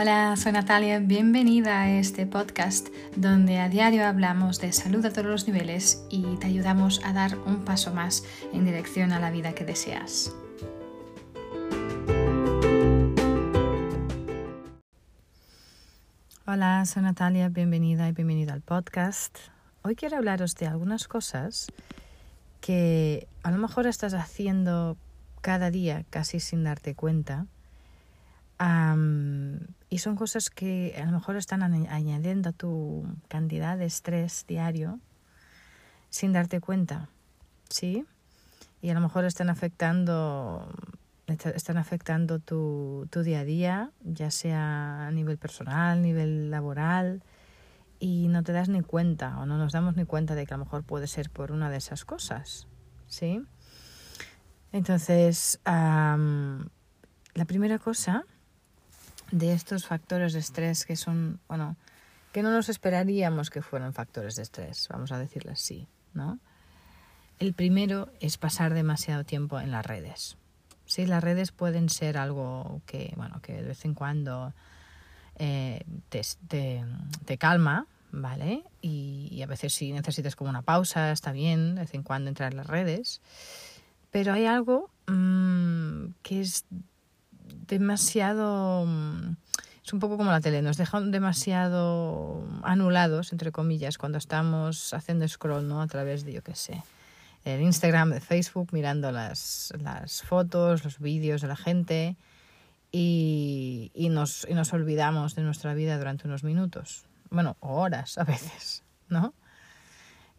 Hola, soy Natalia, bienvenida a este podcast donde a diario hablamos de salud a todos los niveles y te ayudamos a dar un paso más en dirección a la vida que deseas. Hola, soy Natalia, bienvenida y bienvenida al podcast. Hoy quiero hablaros de algunas cosas que a lo mejor estás haciendo cada día casi sin darte cuenta y son cosas que a lo mejor están añadiendo a tu cantidad de estrés diario sin darte cuenta, ¿sí? Y a lo mejor están afectando, están afectando tu, tu día a día, ya sea a nivel personal, a nivel laboral, y no te das ni cuenta o no nos damos ni cuenta de que a lo mejor puede ser por una de esas cosas, ¿sí? Entonces, la primera cosa de estos factores de estrés que son, bueno, que no nos esperaríamos que fueran factores de estrés, vamos a decirlo así, ¿no? El primero es pasar demasiado tiempo en las redes. Sí, las redes pueden ser algo que, bueno, que de vez en cuando eh, te, te, calma, ¿vale? Y, a veces si necesitas como una pausa, está bien de vez en cuando entrar en las redes. Pero hay algo mmm, que es demasiado... Mm, es un poco como la tele, nos dejan demasiado anulados, entre comillas, cuando estamos haciendo scroll, ¿no? A través de, yo qué sé, el Instagram, de Facebook, mirando las, las fotos, los vídeos de la gente y, y, nos, y nos olvidamos de nuestra vida durante unos minutos, bueno, horas a veces, ¿no?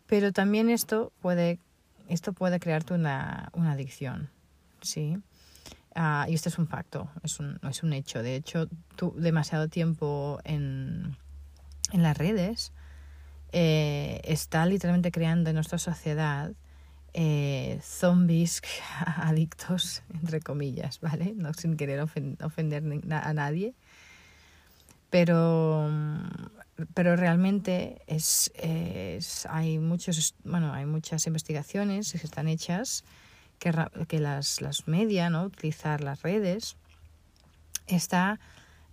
Pero también esto puede, esto puede crearte una, una adicción, ¿sí? Ah, y este es un facto, es un, es un hecho. De hecho, tú demasiado tiempo en, en las redes eh, está literalmente creando en nuestra sociedad eh, zombies adictos, entre comillas, ¿vale? No sin querer ofender a nadie. Pero, pero realmente es, hay, muchos, bueno, hay muchas investigaciones que están hechas que, las, las media, ¿no? utilizar las redes, está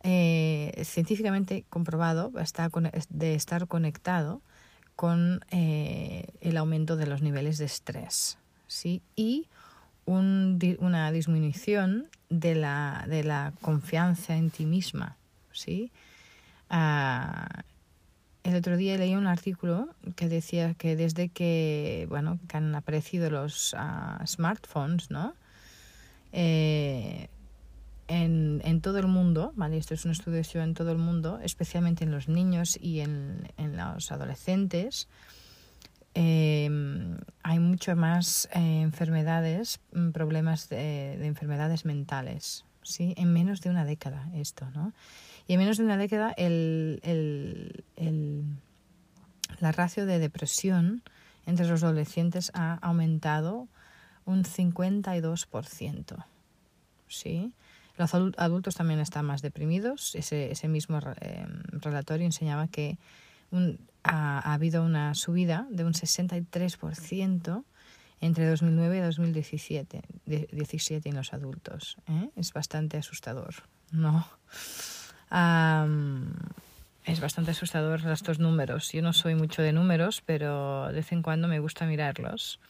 eh, científicamente comprobado está de estar conectado con eh, el aumento de los niveles de estrés ¿sí? y un, una disminución de la, de la confianza en ti misma. ¿sí? Ah, el otro día leí un artículo que decía que desde que, bueno, que han aparecido los ah, smartphones, ¿no? Eh, en, todo el mundo, ¿vale? Esto es un estudio hecho en todo el mundo, especialmente en los niños y en, en los adolescentes, eh, hay mucho más eh, enfermedades, mm, problemas de, de, enfermedades mentales, ¿sí? En menos de una década esto, ¿no? Y en menos de una década el, el, la ratio de depresión entre los adolescentes ha aumentado un 52%. ¿sí? Los adultos también están más deprimidos. Ese, ese mismo eh, relatorio enseñaba que ha, habido una subida de un 63% entre 2009 y 2017 17 en los adultos. ¿eh? Es bastante asustador, ¿no? Es bastante asustador estos números. Yo no soy mucho de números, pero de vez en cuando me gusta mirarlos.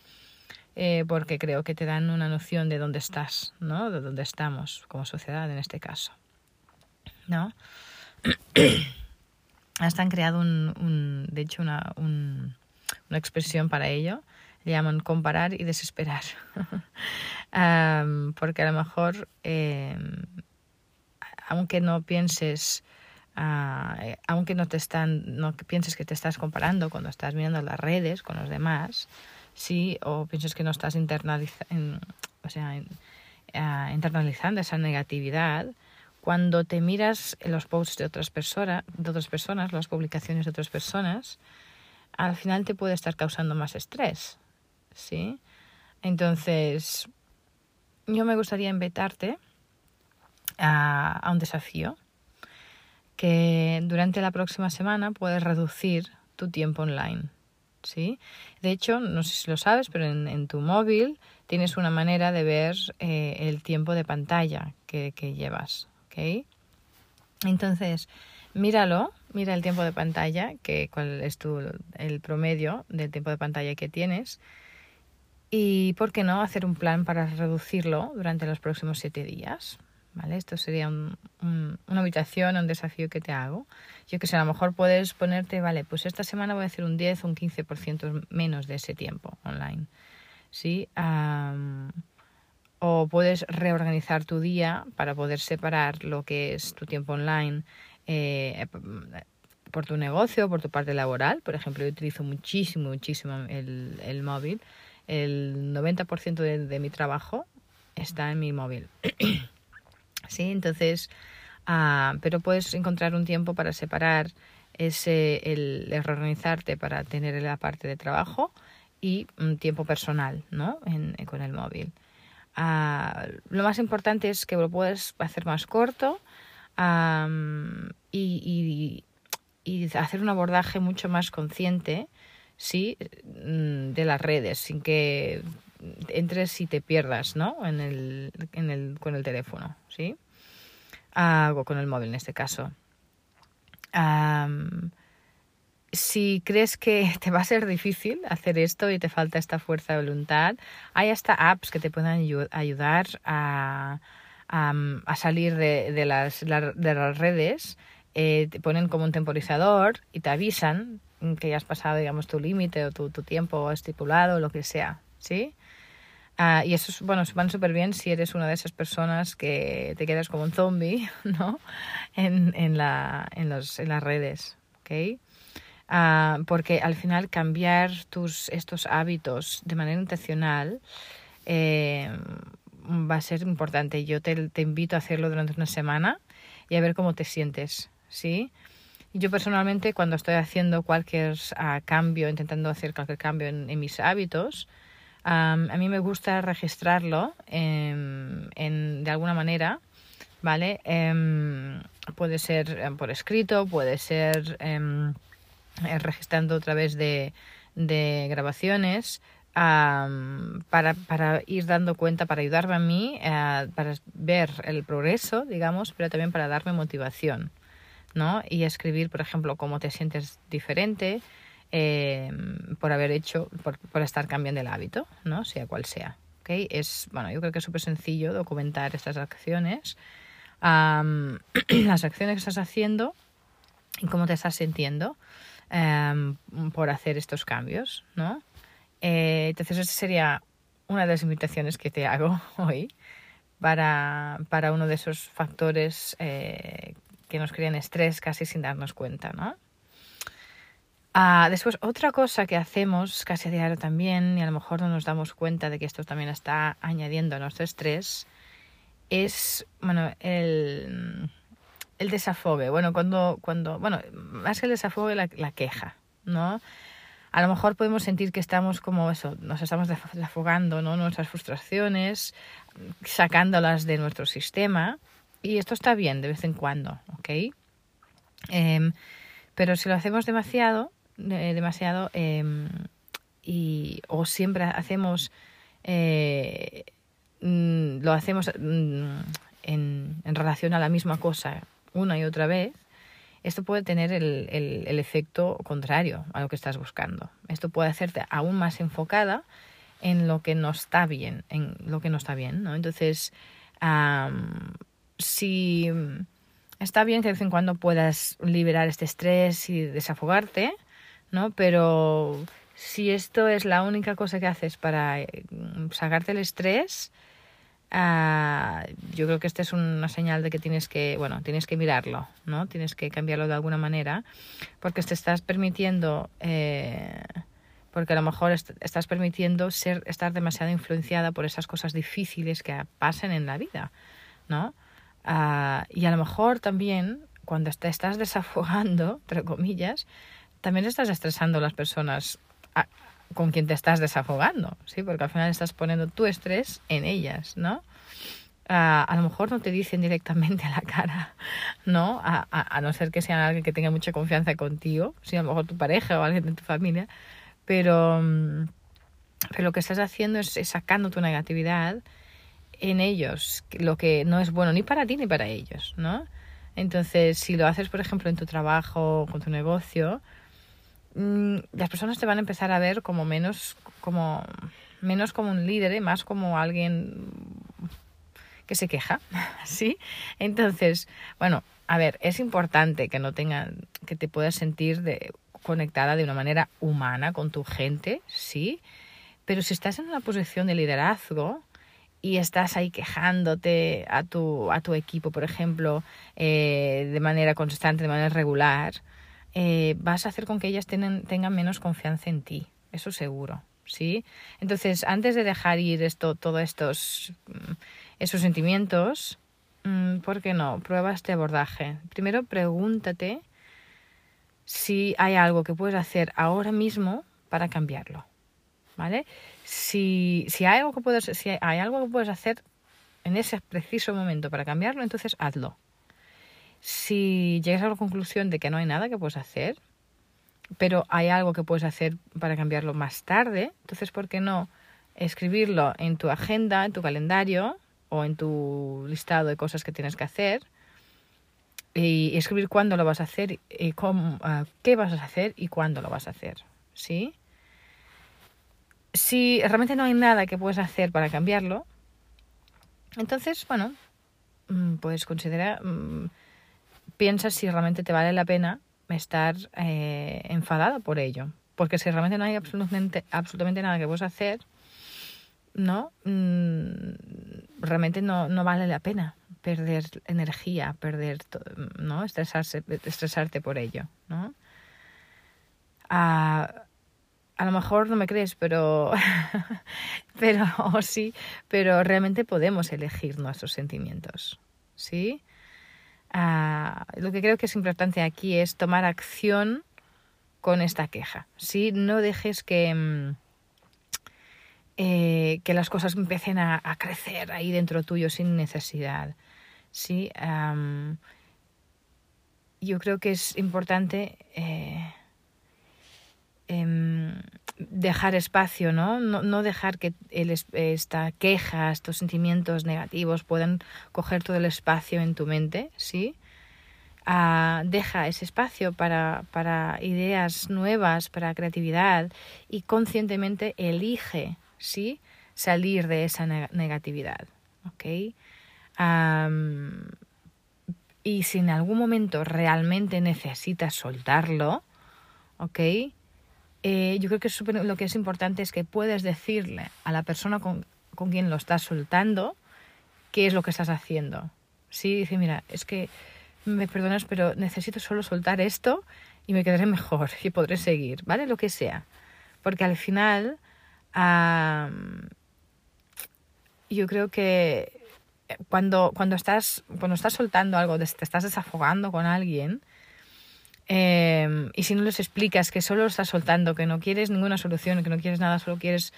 Eh, porque creo que te dan una noción de dónde estás, ¿no? De dónde estamos como sociedad en este caso, ¿no? Hasta han creado un, de hecho una, un, una expresión para ello, le llaman comparar y desesperar, um, porque a lo mejor eh, aunque no pienses, uh, aunque no te están, no pienses que te estás comparando cuando estás mirando las redes con los demás, sí, o pienses que no estás internalizando, o sea, uh, internalizando esa negatividad, cuando te miras los posts de otras personas, de otras personas, las publicaciones de otras personas, al final te puede estar causando más estrés, ¿sí? Entonces, yo me gustaría invitarte a, un desafío que durante la próxima semana puedes reducir tu tiempo online. ¿sí? De hecho, no sé si lo sabes, pero en, tu móvil tienes una manera de ver eh, el tiempo de pantalla que, que llevas. ¿okay? Entonces, míralo, mira el tiempo de pantalla, que cuál es tu, el promedio del tiempo de pantalla que tienes. Y, ¿por qué no?, hacer un plan para reducirlo durante los próximos siete días. ¿Vale? Esto sería un, una habitación, un desafío que te hago. Yo que sé, a lo mejor puedes ponerte, vale, pues esta semana voy a hacer un 10 o un 15% menos de ese tiempo online. ¿Sí? o puedes reorganizar tu día para poder separar lo que es tu tiempo online eh, por tu negocio, por tu parte laboral. Por ejemplo, yo utilizo muchísimo, muchísimo el, el móvil. El 90% de, de mi trabajo está en mi móvil. ¿Sí? Entonces, ah, pero puedes encontrar un tiempo para separar ese, el, reorganizarte para tener la parte de trabajo y un tiempo personal, ¿no? En, con el móvil. Ah, lo más importante es que lo puedes hacer más corto y, hacer un abordaje mucho más consciente sí mm, de las redes sin que entres y te pierdas ¿no? en el, en el, con el teléfono ¿sí? Ah, o con el móvil en este caso si crees que te va a ser difícil hacer esto y te falta esta fuerza de voluntad, hay hasta apps que te pueden ayudar a, a, salir de, las, de las redes. Eh, te ponen como un temporizador y te avisan que ya has pasado, digamos, tu límite o tu, tu tiempo estipulado, lo que sea, ¿sí? Ah, y eso, bueno, van súper bien si eres una de esas personas que te quedas como un zombie, ¿no? En, en, la, en, los, en las redes, ¿ok? Ah, porque al final cambiar tus, estos hábitos de manera intencional eh, va a ser importante. Yo te, te, invito a hacerlo durante una semana y a ver cómo te sientes, ¿sí? Yo personalmente cuando estoy haciendo cualquier uh, cambio, intentando hacer cualquier cambio en, en mis hábitos, um, a mí me gusta registrarlo en, en, de alguna manera, ¿vale? Um, puede ser um, por escrito, puede ser eh, registrando a través de, de grabaciones para, para, ir dando cuenta, para ayudarme a mí, eh, para ver el progreso, digamos, pero también para darme motivación, ¿no? Y escribir, por ejemplo, cómo te sientes diferente eh, por haber hecho, por, por, estar cambiando el hábito, ¿no? Sea cual sea. ¿okay? Es, bueno, yo creo que es súper sencillo documentar estas acciones, las acciones que estás haciendo y cómo te estás sintiendo. Em, por hacer estos cambios, ¿no? Eh, entonces, esa sería una de las invitaciones que te hago hoy para, para uno de esos factores eh, que nos crean estrés casi sin darnos cuenta, ¿no? Ah, después, otra cosa que hacemos casi a diario también, y a lo mejor no nos damos cuenta de que esto también está añadiendo a nuestro estrés, es, bueno, el, el desafogue. Bueno, cuando, cuando, bueno, más que el desafogue, la, queja, ¿no? A lo mejor podemos sentir que estamos como eso, nos estamos desafogando, ¿no? Nuestras frustraciones, sacándolas de nuestro sistema. Y esto está bien de vez en cuando, ¿ok? Eh, pero si lo hacemos demasiado, eh, demasiado, eh, y, o siempre hacemos, eh, mm, lo hacemos mm, en, en relación a la misma cosa una y otra vez, esto puede tener el, el, efecto contrario a lo que estás buscando. Esto puede hacerte aún más enfocada en lo que no está bien, en lo que no está bien, ¿no? Entonces, si está bien que de vez en cuando puedas liberar este estrés y desafogarte, ¿no? Pero si esto es la única cosa que haces para eh, sacarte el estrés, Ah, yo creo que esta es una señal de que tienes que, bueno, tienes que mirarlo, ¿no? Tienes que cambiarlo de alguna manera, porque te estás permitiendo, eh, porque a lo mejor estás permitiendo ser, estar demasiado influenciada por esas cosas difíciles que pasen en la vida, ¿no? Ah, y a lo mejor también cuando te estás desafogando, entre comillas, también estás estresando a las personas con quien te estás desafogando, ¿sí? Porque al final estás poniendo tu estrés en ellas, ¿no? a lo mejor no te dicen directamente a la cara, ¿no? A, no ser que sean alguien que tenga mucha confianza contigo, si a lo mejor tu pareja o alguien de tu familia, pero, mm, pero lo que estás haciendo es, sacando tu negatividad en ellos, lo que no es bueno ni para ti ni para ellos, ¿no? Entonces, si lo haces, por ejemplo, en tu trabajo, con tu negocio, mm, las personas te van a empezar a ver como menos como menos como un líder y más como alguien que se queja, ¿sí? Entonces, bueno, a ver, es importante que no tengan, que te puedas sentir de, conectada de una manera humana con tu gente, sí, pero si estás en una posición de liderazgo y estás ahí quejándote a tu, a tu equipo, por ejemplo, eh, de manera constante, de manera regular, eh, vas a hacer con que ellas tengan menos confianza en ti, eso seguro, ¿sí? Entonces, antes de dejar ir esto, todos estos mm, esos sentimientos, mm, ¿por qué no? Prueba este abordaje. Primero pregúntate si hay algo que puedes hacer ahora mismo para cambiarlo. ¿Vale? Si, si, hay algo que puedes, si hay algo que puedes hacer en ese preciso momento para cambiarlo, entonces hazlo. Si llegas a la conclusión de que no hay nada que puedes hacer, pero hay algo que puedes hacer para cambiarlo más tarde, entonces ¿por qué no escribirlo en tu agenda, en tu calendario o en tu listado de cosas que tienes que hacer y escribir cuándo lo vas a hacer y cómo, ah, qué vas a hacer y cuándo lo vas a hacer, ¿sí? Si realmente no hay nada que puedes hacer para cambiarlo, entonces, bueno, mm, pues considera, mm, piensa si realmente te vale la pena estar eh, enfadada por ello. Porque si realmente no hay absolutamente, absolutamente nada que puedes hacer, ¿no? Mm, realmente no, no vale la pena perder energía, perder, ¿no? Estresarse, estresarte por ello, ¿no? A, a lo mejor no me crees, pero, pero sí, pero realmente podemos elegir nuestros sentimientos, ¿sí? Lo que creo que es importante aquí es tomar acción con esta queja, ¿sí? No dejes que mm, eh, que las cosas empiecen a, crecer ahí dentro tuyo sin necesidad. ¿sí? yo creo que es importante eh, em, dejar espacio, ¿no? ¿no? dejar que esta queja, estos sentimientos negativos puedan coger todo el espacio en tu mente, ¿sí? Ah, deja ese espacio para, para ideas nuevas, para creatividad y conscientemente elige ¿sí? Salir de esa negatividad, ¿ok? y si en algún momento realmente necesitas soltarlo, ¿ok? Eh, yo creo que lo que es importante es que puedes decirle a la persona con, con quien lo estás soltando qué es lo que estás haciendo. Sí, dice, mira, es que me perdonas, pero necesito solo soltar esto y me quedaré mejor y podré seguir, ¿vale? Lo que sea. Porque al final yo creo que cuando, cuando, estás, cuando estás soltando algo, te estás desafogando con alguien, em, y si no les explicas que solo estás soltando, que no quieres ninguna solución, que no quieres nada, solo quieres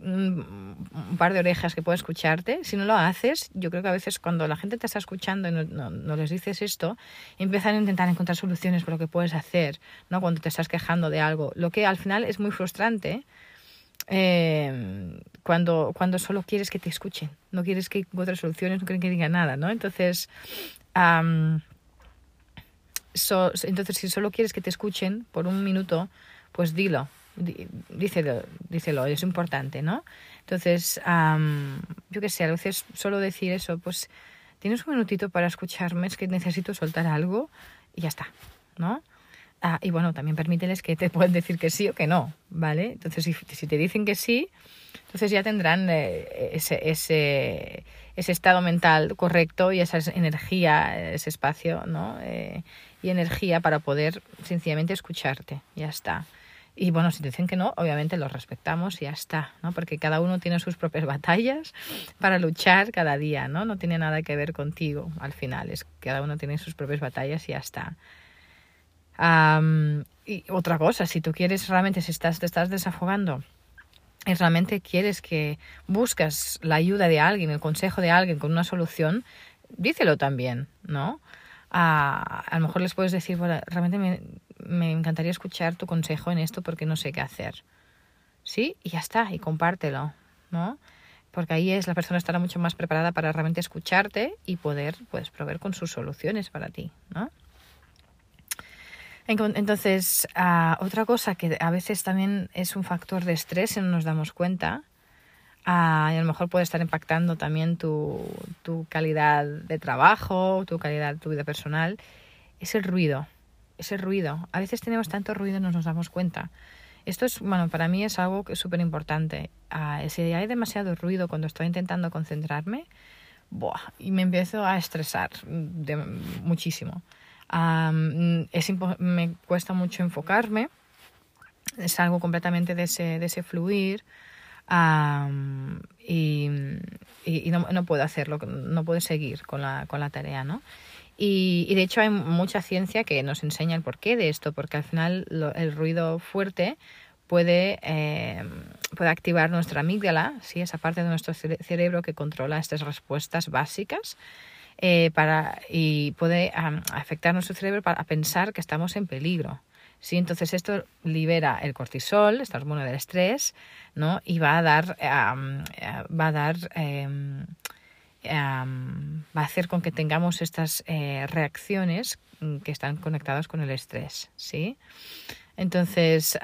un par de orejas que pueda escucharte, si no lo haces, yo creo que a veces cuando la gente te está escuchando y no, no, les dices esto, empiezan a intentar encontrar soluciones para lo que puedes hacer, ¿no? Cuando te estás quejando de algo, lo que al final es muy frustrante eh, cuando, cuando solo quieres que te escuchen, no quieres que encuentres soluciones, no quieren que digan nada, ¿no? Entonces, entonces si solo quieres que te escuchen por un minuto, pues dilo, dícelo, dícelo, es importante, ¿no? Entonces, yo qué sé, a veces solo decir eso, pues tienes un minutito para escucharme, es que necesito soltar algo y ya está, ¿no? Ah, y bueno, también permíteles que te puedan decir que sí o que no, ¿vale? Entonces, si, si te dicen que sí, entonces ya tendrán eh, ese, ese, ese, estado mental correcto y esa energía, ese espacio, ¿no? Eh, y energía para poder sencillamente escucharte, ya está. Y bueno, si te dicen que no, obviamente los respetamos y ya está, ¿no? Porque cada uno tiene sus propias batallas para luchar cada día, ¿no? No tiene nada que ver contigo al final, es cada uno tiene sus propias batallas y ya está y otra cosa, si tú quieres realmente, si estás, te estás desafogando y realmente quieres que buscas la ayuda de alguien, el consejo de alguien con una solución, dícelo también, ¿no? a lo mejor les puedes decir, bueno, realmente me, me encantaría escuchar tu consejo en esto porque no sé qué hacer. ¿Sí? Y ya está, y compártelo, ¿no? porque ahí es la persona estará mucho más preparada para realmente escucharte y poder pues proveer con sus soluciones para ti, ¿no? Entonces, ah, otra cosa que a veces también es un factor de estrés y no nos damos cuenta, ah, y a lo mejor puede estar impactando también tu, calidad de trabajo, tu calidad tu vida personal, es el ruido. Es el ruido. A veces tenemos tanto ruido y no nos damos cuenta. Esto es, bueno, para mí es algo que es súper importante. Ah, si hay demasiado ruido cuando estoy intentando concentrarme, y me empiezo a estresar de, muchísimo es me cuesta mucho enfocarme, es algo completamente de ese, de ese fluir y, y, no, no, puedo hacerlo, no puedo seguir con la, con la tarea, ¿no? Y, y, de hecho hay mucha ciencia que nos enseña el porqué de esto, porque al final el ruido fuerte puede, eh, puede activar nuestra amígdala, ¿sí? esa parte de nuestro cerebro que controla estas respuestas básicas eh, para, y puede afectar nuestro cerebro para pensar que estamos en peligro. ¿sí? Entonces esto libera el cortisol, esta hormona del estrés, ¿no? y va a dar, va a dar em, va a hacer con que tengamos estas eh, reacciones que están conectadas con el estrés, ¿sí? Entonces,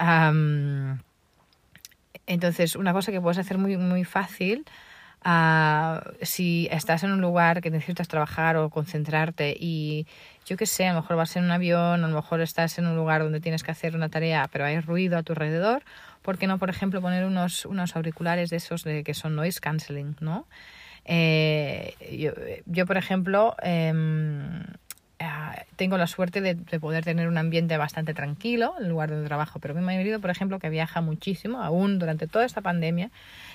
entonces una cosa que puedes hacer muy, muy fácil si estás en un lugar que necesitas trabajar o concentrarte y yo qué sé, a lo mejor vas en un avión, a lo mejor estás en un lugar donde tienes que hacer una tarea, pero hay ruido a tu alrededor, ¿por qué no, por ejemplo, poner unos, unos auriculares de esos de, que son noise cancelling, ¿no? Eh, yo, yo, por ejemplo, em, eh, tengo la suerte de, poder tener un ambiente bastante tranquilo en el lugar donde trabajo, pero mi marido, por ejemplo, que viaja muchísimo, aún durante toda esta pandemia,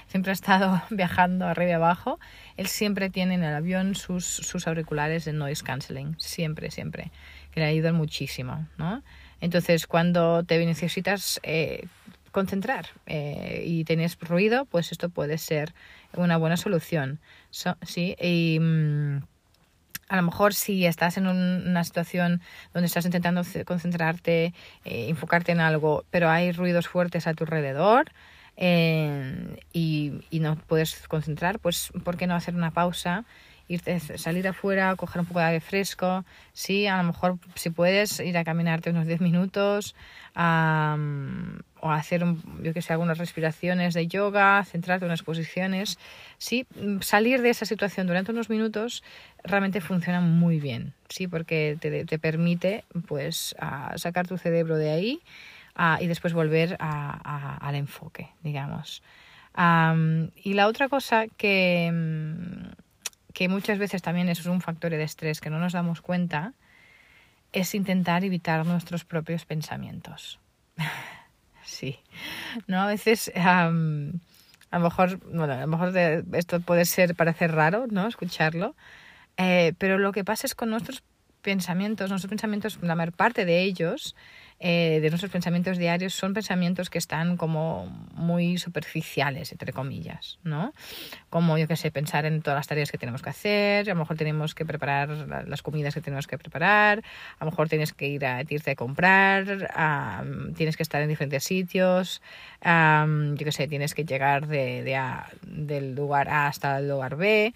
siempre ha estado viajando arriba y abajo, él siempre tiene en el avión sus, sus auriculares de noise cancelling, siempre, siempre, que le ayudan muchísimo, ¿no? Entonces, cuando te necesitas eh, concentrar eh, y tienes ruido, pues esto puede ser una buena solución, ¿sí? Y... Mm, a lo mejor si estás en una situación donde estás intentando concentrarte, eh, enfocarte en algo, pero hay ruidos fuertes a tu alrededor eh, y, no puedes concentrar, pues ¿por qué no hacer una pausa? Irte, salir afuera, coger un poco de aire fresco, sí, a lo mejor si puedes ir a caminarte unos 10 minutos o hacer, yo que sé, algunas respiraciones de yoga, centrarte en unas posiciones, sí, salir de esa situación durante unos minutos realmente funciona muy bien, ¿sí? porque te, te permite pues, sacar tu cerebro de ahí y después volver al enfoque, digamos. y la otra cosa que, que muchas veces también es un factor de estrés que no nos damos cuenta es intentar evitar nuestros propios pensamientos. sí, ¿no? A veces... a lo mejor, bueno, a lo mejor esto puede ser parecer raro, ¿no? Escucharlo, eh, pero lo que pasa es con nuestros pensamientos, nuestros pensamientos, la mayor parte de ellos, eh, de nuestros pensamientos diarios, son pensamientos que están como muy superficiales, entre comillas, ¿no? Como, yo qué sé, pensar en todas las tareas que tenemos que hacer, a lo mejor tenemos que preparar las comidas que tenemos que preparar, a lo mejor tienes que ir a irte a comprar, tienes que estar en diferentes sitios, yo qué sé, tienes que llegar de, de del lugar A hasta el lugar B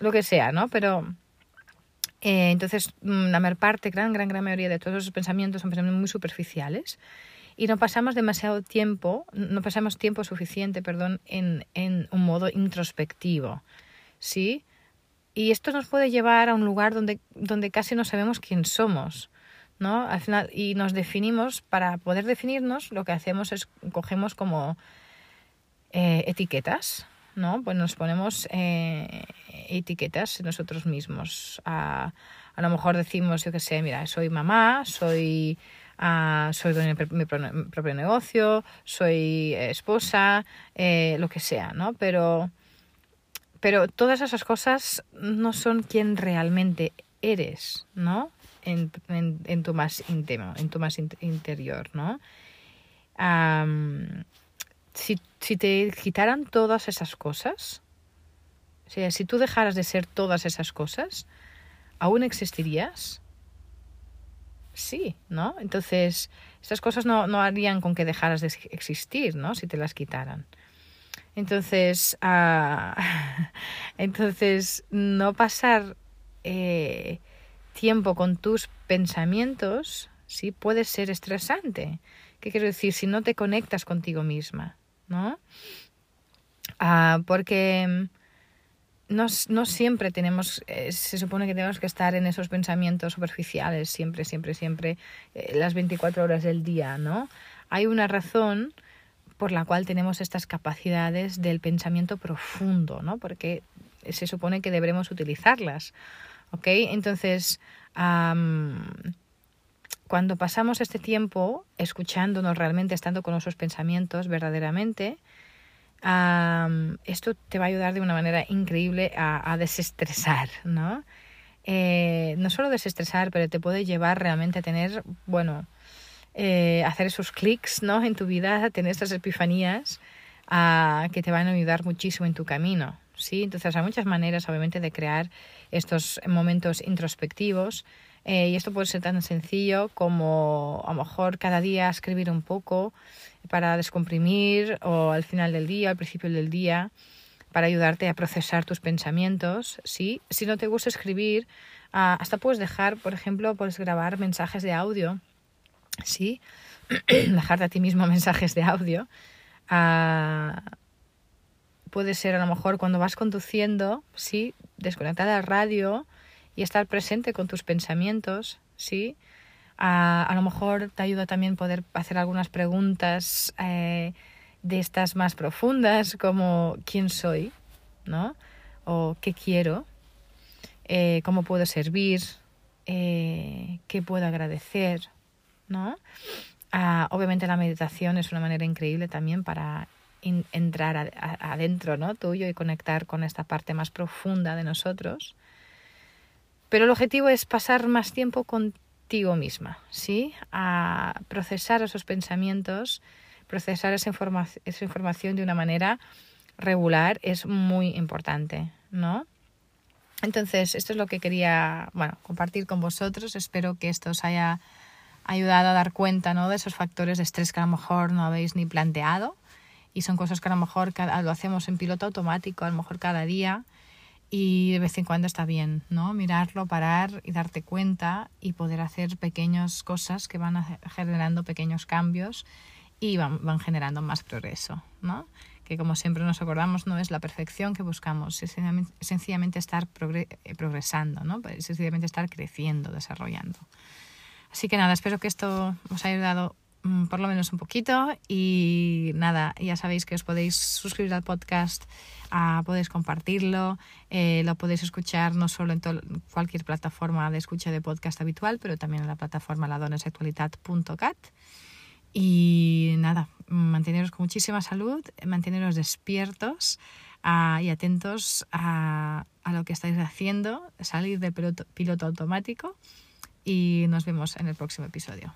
lo que sea, ¿no? Pero eh, entonces mm, la mayor parte, gran, gran, gran mayoría de todos esos pensamientos son pensamientos muy superficiales y no pasamos demasiado tiempo, no pasamos tiempo suficiente, perdón, en, en un modo introspectivo, ¿sí? Y esto nos puede llevar a un lugar donde, donde casi no sabemos quién somos, ¿no? Al final, y nos definimos, para poder definirnos, lo que hacemos es cogemos como eh, etiquetas, ¿no? Pues nos ponemos eh, etiquetas nosotros mismos. A, a, lo mejor decimos, yo qué sé, mira, soy mamá, soy, uh, soy mi propio negocio, soy esposa, eh, lo que sea, ¿no? Pero, pero todas esas cosas no son quien realmente eres, ¿no? En, en, en tu más íntimo, en tu más interior, ¿no? Si, si te quitaran todas esas cosas, o sea, si tú dejaras de ser todas esas cosas, ¿aún existirías? Sí, ¿no? Entonces, esas cosas no, no harían con que dejaras de existir, ¿no? Si te las quitaran. Entonces, ah, entonces no pasar eh, tiempo con tus pensamientos, sí, puede ser estresante. ¿Qué quiero decir? Si no te conectas contigo misma, ¿no? Ah, porque no, no, siempre tenemos, eh, se supone que tenemos que estar en esos pensamientos superficiales, siempre, siempre, siempre, eh, las 24 horas del día, ¿no? Hay una razón por la cual tenemos estas capacidades del pensamiento profundo, ¿no? Porque se supone que deberemos utilizarlas, ¿ok? Entonces, cuando pasamos este tiempo escuchándonos realmente, estando con nuestros pensamientos verdaderamente, esto te va a ayudar de una manera increíble a, desestresar, ¿no? Eh, no solo desestresar, pero te puede llevar realmente a tener, bueno, eh, hacer esos clics, ¿no? En tu vida, a tener estas epifanías que te van a ayudar muchísimo en tu camino, ¿sí? Entonces hay muchas maneras, obviamente, de crear estos momentos introspectivos. Eh, y esto puede ser tan sencillo como a lo mejor cada día escribir un poco para descomprimir o al final del día, al principio del día, para ayudarte a procesar tus pensamientos. ¿sí? Si no te gusta escribir, ah, hasta puedes dejar, por ejemplo, puedes grabar mensajes de audio. ¿sí? Dejarte a ti mismo mensajes de audio. Ah, puede ser a lo mejor cuando vas conduciendo, ¿sí? desconectar la radio y estar presente con tus pensamientos, ¿sí? A, lo mejor te ayuda también poder hacer algunas preguntas eh, de estas más profundas, como ¿quién soy? ¿No? O ¿qué quiero? Eh, ¿Cómo puedo servir? Eh, ¿Qué puedo agradecer? ¿No? Ah, obviamente la meditación es una manera increíble también para entrar adentro ¿no? tuyo y conectar con esta parte más profunda de nosotros. Pero el objetivo es pasar más tiempo contigo misma, ¿sí? A procesar esos pensamientos, procesar esa, esa información de una manera regular es muy importante, ¿no? Entonces, esto es lo que quería, bueno, compartir con vosotros. Espero que esto os haya ayudado a dar cuenta, ¿no? De esos factores de estrés que a lo mejor no habéis ni planteado y son cosas que a lo mejor lo hacemos en piloto automático, a lo mejor cada día y de vez en cuando está bien, ¿no? Mirarlo, parar y darte cuenta y poder hacer pequeñas cosas que van generando pequeños cambios y van, van, generando más progreso, ¿no? Que como siempre nos acordamos no es la perfección que buscamos, es sencillamente, estar eh, progresando, ¿no? Es sencillamente estar creciendo, desarrollando. Así que nada, espero que esto os haya ayudado por lo menos un poquito y nada, ya sabéis que os podéis suscribir al podcast podéis compartirlo, eh, lo podéis escuchar no solo en cualquier plataforma de escucha de podcast habitual, pero también en la plataforma ladonesactualidad.cat. Y nada, manteneros con muchísima salud, manteneros despiertos ah, y atentos a, a, lo que estáis haciendo, salir del piloto automático y nos vemos en el próximo episodio.